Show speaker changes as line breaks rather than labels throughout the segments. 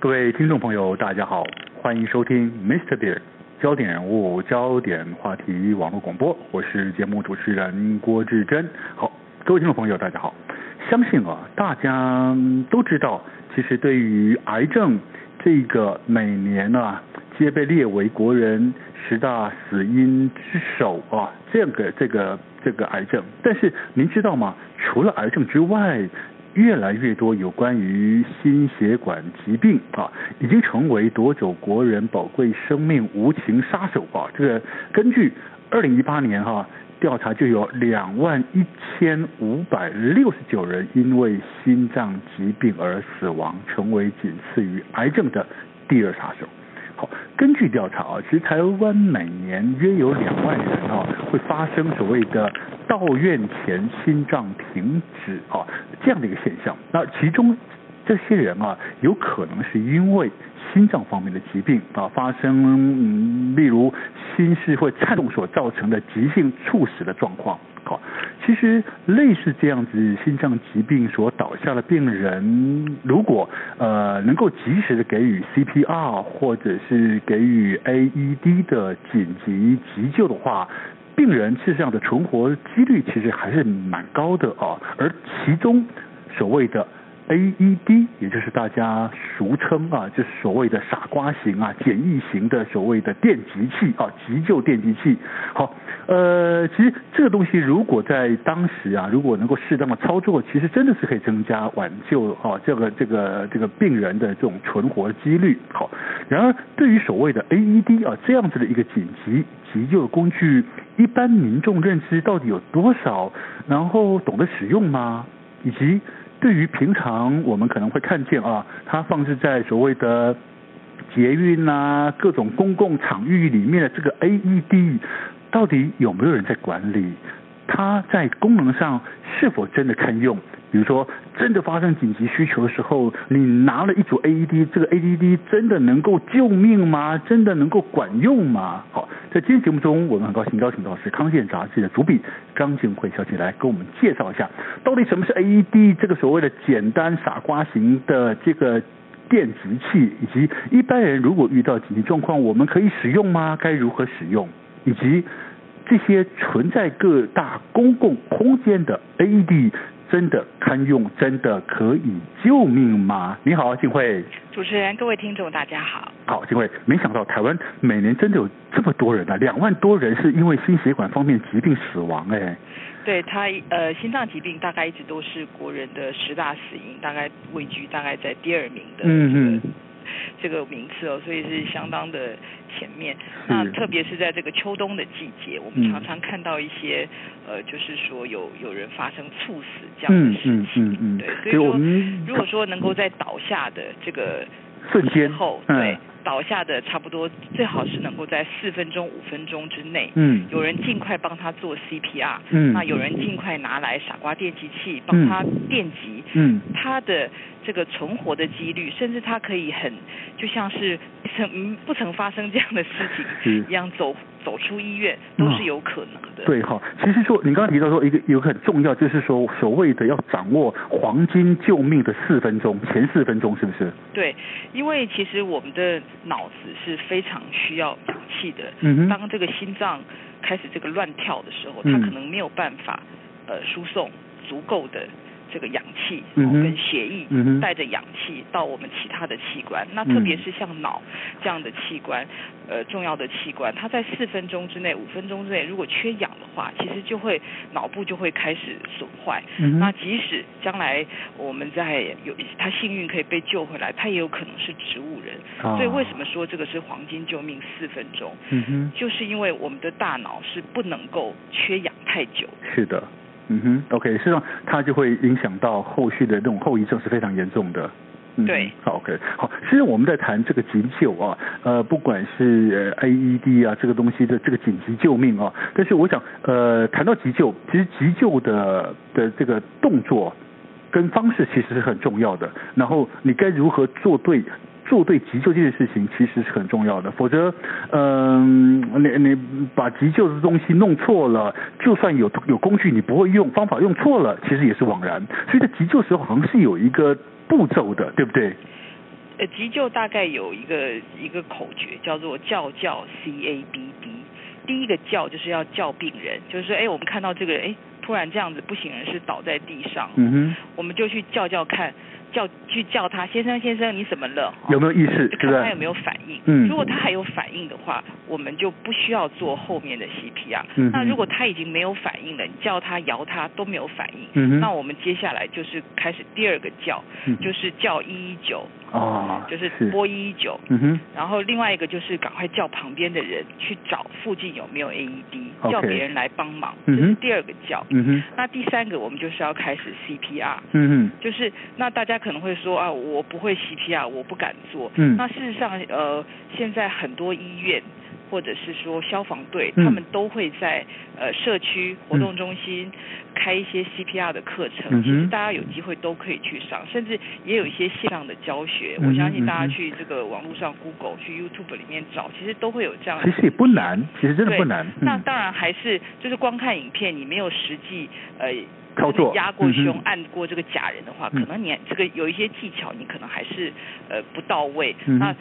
各位听众朋友，大家好，欢迎收听 Mr. Bear 焦点人物、焦点话题网络广播，我是节目主持人郭志珍。好，各位听众朋友，大家好。相信啊，大家都知道，其实对于癌症这个每年啊，皆被列为国人十大死因之首啊，这个这个这个癌症。但是您知道吗？除了癌症之外，越来越多有关于心血管疾病啊，已经成为夺走国人宝贵生命无情杀手啊！这个根据二零一八年哈、调查，就有两万一千五百六十九人因为心脏疾病而死亡，成为仅次于癌症的第二杀手。好，根据调查啊，其实台湾每年约有两万人啊会发生所谓的。到院前心脏停止啊，这样的一个现象。那其中这些人啊，有可能是因为心脏方面的疾病啊发生，嗯，例如心室会颤动所造成的急性猝死的状况。好，其实类似这样子心脏疾病所倒下的病人，如果呃能够及时的给予 CPR 或者是给予 AED 的紧急急救的话。病人事实上的存活几率其实还是蛮高的啊，而其中所谓的 AED，也就是大家俗称啊，就是所谓的傻瓜型啊、简易型的所谓的电极器啊、急救电极器。好，呃，其实这个东西如果在当时啊，如果能够适当的操作，其实真的是可以增加挽救啊这个这个这个病人的这种存活几率。好，然而对于所谓的 AED 啊这样子的一个紧急急救工具。一般民众认知到底有多少？然后懂得使用吗？以及对于平常我们可能会看见啊，它放置在所谓的捷运啊各种公共场域里面的这个 AED，到底有没有人在管理？它在功能上是否真的堪用？比如说，真的发生紧急需求的时候，你拿了一组 AED，这个 AED 真的能够救命吗？真的能够管用吗？好，在今天节目中，我们很高兴邀请到是《康健》杂志的主笔张静慧小姐来跟我们介绍一下，到底什么是 AED 这个所谓的简单傻瓜型的这个电击器，以及一般人如果遇到紧急状况，我们可以使用吗？该如何使用？以及这些存在各大公共空间的 AED。真的堪用，真的可以救命吗？你好，静慧。
主持人，各位听众，大家好。
好，静慧，没想到台湾每年真的有这么多人啊，两万多人是因为心血管方面疾病死亡哎。
对他，呃，心脏疾病大概一直都是国人的十大死因，大概位居大概在第二名的。嗯嗯。这个名次哦，所以是相当的前面。那特别是在这个秋冬的季节，我们常常看到一些、嗯、呃，就是说有有人发生猝死这样的事情。嗯嗯嗯。对，所以说如果说能够在倒下的这个
瞬间
后，对。倒下的差不多最好是能够在四分钟、五分钟之内，
嗯，
有人尽快帮他做 CPR，
嗯，
那有人尽快拿来傻瓜电击器帮他电击，
嗯，
他的这个存活的几率，甚至他可以很就像是曾不曾发生这样的事情一样走。走出医院都是有可能的。嗯、
对哈，其实说你刚刚提到说一个有个很重要，就是说所谓的要掌握黄金救命的四分钟，前四分钟是不是？
对，因为其实我们的脑子是非常需要氧气的。
嗯。
当这个心脏开始这个乱跳的时候，它可能没有办法呃输送足够的。这个氧气嗯跟血液嗯带着氧气到我们其他的器官，那特别是像脑这样的器官，呃，重要的器官，它在四分钟之内、五分钟之内，如果缺氧的话，其实就会脑部就会开始损坏。那即使将来我们在有他幸运可以被救回来，他也有可能是植物人。所以为什么说这个是黄金救命四分钟？
嗯哼，
就是因为我们的大脑是不能够缺氧太久。
是的。嗯哼，OK，实际上它就会影响到后续的那种后遗症是非常严重的。
嗯、对，
好，OK，好，其实我们在谈这个急救啊，呃，不管是 AED 啊这个东西的这个紧急救命啊，但是我想，呃，谈到急救，其实急救的的这个动作跟方式其实是很重要的，然后你该如何做对。做对急救这件事情其实是很重要的，否则，嗯、呃，你你把急救的东西弄错了，就算有有工具你不会用，方法用错了，其实也是枉然。所以在急救时候好像是有一个步骤的，对不对？
呃，急救大概有一个一个口诀，叫做叫叫 C A B D。第一个叫就是要叫病人，就是说，哎，我们看到这个人，哎，突然这样子不省人事倒在地上，
嗯哼，
我们就去叫叫看。叫去叫他先生先生，你怎么了？
有没有意识？
看他有没有反应。嗯。如果他还有反应的话，我们就不需要做后面的 CPR。嗯。那如果他已经没有反应了，你叫他摇他都没有反应。嗯。那我们接下来就是开始第二个叫，就是叫一一九。哦。就是拨一一九。嗯哼。然后另外一个就是赶快叫旁边的人去找附近有没有 AED，叫别人来帮忙。嗯。这是第二个叫。嗯哼。那第三个我们就是要开始 CPR。嗯哼。就是那大家。可能会说啊，我不会 CPR，我不敢做。嗯，那事实上，呃，现在很多医院或者是说消防队，嗯、他们都会在呃社区活动中心开一些 CPR 的课程。嗯、其实大家有机会都可以去上，甚至也有一些线上的教学。嗯、我相信大家去这个网络上 Google、去 YouTube 里面找，其实都会有这样的。
其实也不难，其实真的不难。
嗯、那当然还是就是光看影片，你没有实际呃。操作压过胸、嗯、按过这个假人的话，嗯、可能你这个有一些技巧，你可能还是呃不到位。嗯、那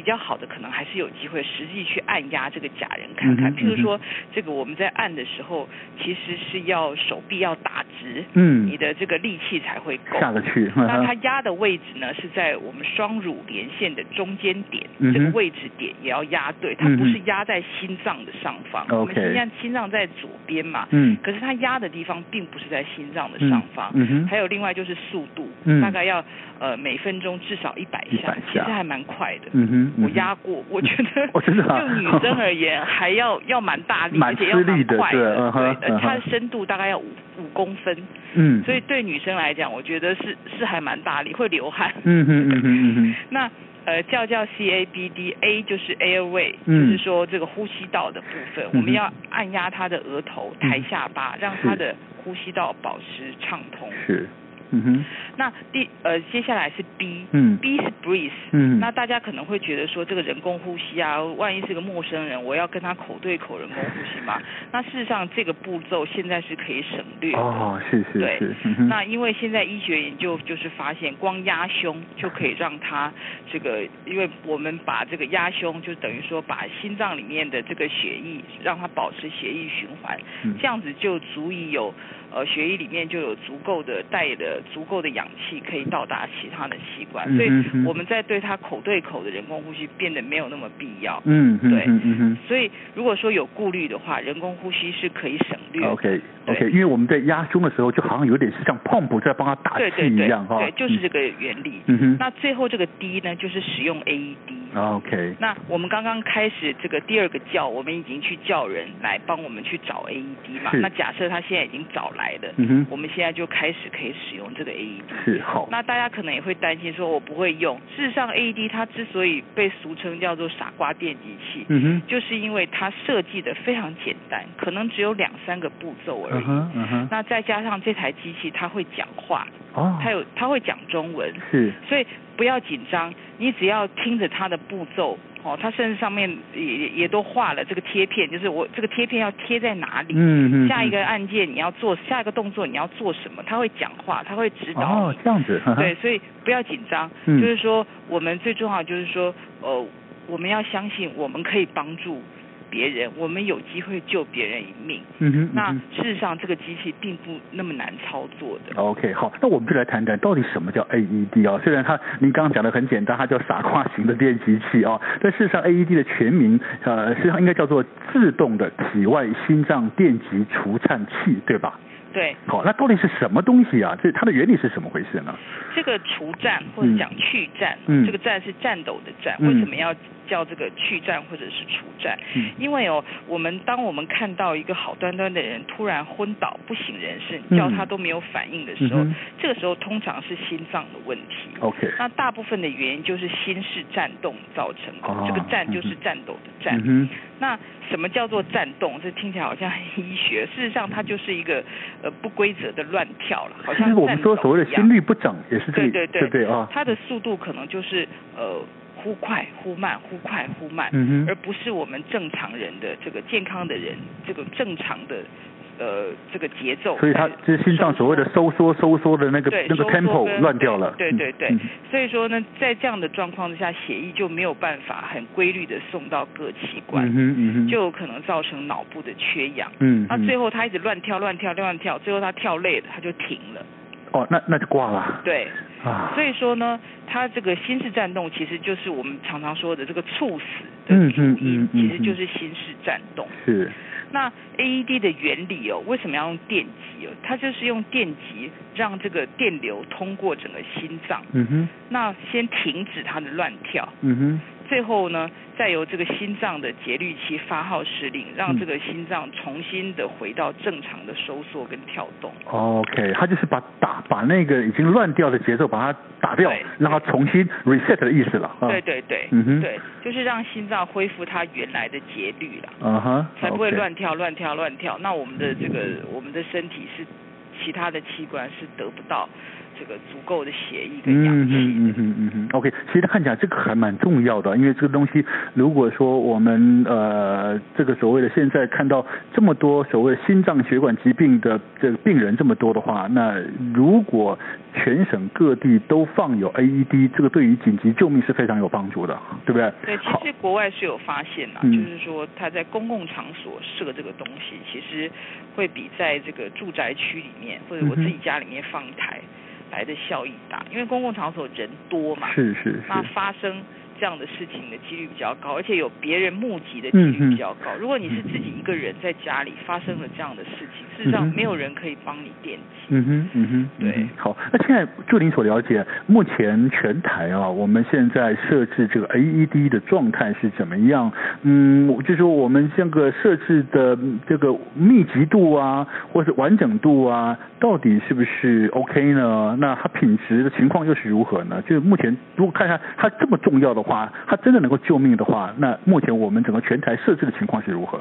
比较好的可能还是有机会实际去按压这个假人看看。嗯、譬如说，这个我们在按的时候，其实是要手臂要打直，嗯，你的这个力气才会够
下得去。
那它压的位置呢，是在我们双乳连线的中间点，嗯、这个位置点也要压对，它不是压在心脏的上方。嗯、我们实际上心脏在左边嘛，嗯，可是它压的地方并不是在心脏的上方。嗯嗯、还有另外就是速度，嗯、大概要呃每分钟至少一百下，其实还蛮快的。嗯哼。我压过，我觉得就女生而言，还要要蛮大力，而且要蛮快的。对，它的深度大概要五五公分。嗯。所以对女生来讲，我觉得是是还蛮大力，会流汗。嗯嗯嗯嗯嗯。那呃叫叫 C A B D，A 就是 airway，就是说这个呼吸道的部分，我们要按压他的额头、抬下巴，让他的呼吸道保持畅通。是。嗯哼，那第呃接下来是 B，嗯，B 是 breathe，嗯，那大家可能会觉得说这个人工呼吸啊，万一是个陌生人，我要跟他口对口人工呼吸嘛？那事实上这个步骤现在是可以省略的。哦，是是是。对，嗯、那因为现在医学研究就是发现，光压胸就可以让他这个，因为我们把这个压胸就等于说把心脏里面的这个血液让它保持血液循环，嗯、这样子就足以有。呃，血液里面就有足够的带的足够的氧气，可以到达其他的器官，所以我们在对他口对口的人工呼吸变得没有那么必要。嗯哼对，嗯哼所以如果说有顾虑的话，人工呼吸是可以省略。OK
OK，因为我们在压胸的时候，就好像有点是像 pump 在帮他打气一样哈。
对，就是这个原理。嗯哼。那最后这个 D 呢，就是使用 AED。
OK。
那我们刚刚开始这个第二个叫，我们已经去叫人来帮我们去找 AED 嘛？那假设他现在已经找来了，嗯哼，我们现在就开始可以使用这个 AED。是好。那大家可能也会担心说，我不会用。事实上，AED 它之所以被俗称叫做傻瓜电击器，嗯哼，就是因为它设计的非常简单，可能只有两三个步骤而已。嗯哼，嗯哼。那再加上这台机器它会讲话，哦，它有它会讲中文，是，所以不要紧张，你只要听着他的步骤。哦，他甚至上面也也都画了这个贴片，就是我这个贴片要贴在哪里，嗯嗯，下一个按键你要做，下一个动作你要做什么，他会讲话，他会指导。哦，这样子。对，所以不要紧张，嗯、就是说我们最重要就是说，呃，我们要相信我们可以帮助。别人，我们有机会救别人一命。嗯哼，那事实上这个机器并不那么难操作的。OK，好，那我们就来谈谈到底什么叫 AED 啊？虽然它您刚刚讲的很简单，它叫傻瓜型的电击器啊，但事实上 AED 的全名呃，实际上应该叫做自动的体外心脏电极除颤器，对吧？对。好，那到底是什么东西啊？这它的原理是怎么回事呢？这个除颤或者讲去颤，嗯，这个颤是颤抖的颤，嗯、为什么要？叫这个去颤或者是除颤，嗯、因为哦，我们当我们看到一个好端端的人突然昏倒不省人事，叫他都没有反应的时候，嗯、这个时候通常是心脏的问题。OK，那大部分的原因就是心室颤动造成的。哦、这个颤就是颤抖的颤。嗯、那什么叫做颤动？这听起来好像很医学，事实上它就是一个呃不规则的乱跳了，好像我们说所谓的心率不整也是这个。对对对，对对啊，它的速度可能就是呃。忽快忽慢，忽快忽慢，嗯、哼而不是我们正常人的这个健康的人这个正常的呃这个节奏。
所以它就是心脏所谓的收缩收缩的那个那个 tempo 乱掉了。
对对对，嗯、所以说呢，在这样的状况之下，血液就没有办法很规律的送到各器官，嗯嗯、就有可能造成脑部的缺氧。嗯，那最后他一直乱跳乱跳乱跳，最后他跳累了，他就停了。
哦，那那就挂了。
对，啊，所以说呢，它这个心室颤动其实就是我们常常说的这个猝死的主因，嗯嗯嗯嗯、其实就是心室颤动。
是。
那 AED 的原理哦，为什么要用电极哦？它就是用电极让这个电流通过整个心脏。嗯哼。那先停止它的乱跳。嗯哼。最后呢，再由这个心脏的节律器发号施令，让这个心脏重新的回到正常的收缩跟跳动。
OK，他就是把打把那个已经乱掉的节奏把它打掉，让它重新 reset 的意思了。
对对对，嗯哼，对，就是让心脏恢复它原来的节律了。嗯哼，才不会乱跳乱跳乱跳。那我们的这个我们的身体是其他的器官是得不到。这个足够的血液跟氧气。嗯嗯嗯嗯嗯 OK，
其实看起来这个还蛮重要的，因为这个东西，如果说我们呃这个所谓的现在看到这么多所谓心脏血管疾病的这个病人这么多的话，那如果全省各地都放有 AED，这个对于紧急救命是非常有帮助的，对不对？
对，其实国外是有发现呐，就是说他在公共场所设这个东西，其实会比在这个住宅区里面或者我自己家里面放一台。来的效益大，因为公共场所人多嘛，
是是是，
那发生这样的事情的几率比较高，而且有别人目击的几率比较高。嗯、如果你是自己一个人在家里发生了这样的事情，嗯、事实上没有人可以帮你电击。
嗯哼嗯哼，对好。那现在就您所了解，目前全台啊，我们现在设置这个 AED 的状态是怎么样？嗯，就是说我们这个设置的这个密集度啊，或是完整度啊，到底是不是 OK 呢？那它品质的情况又是如何呢？就是目前如果看一下它这么重要的话。话，它真的能够救命的话，那目前我们整个全台设置的情况是如何？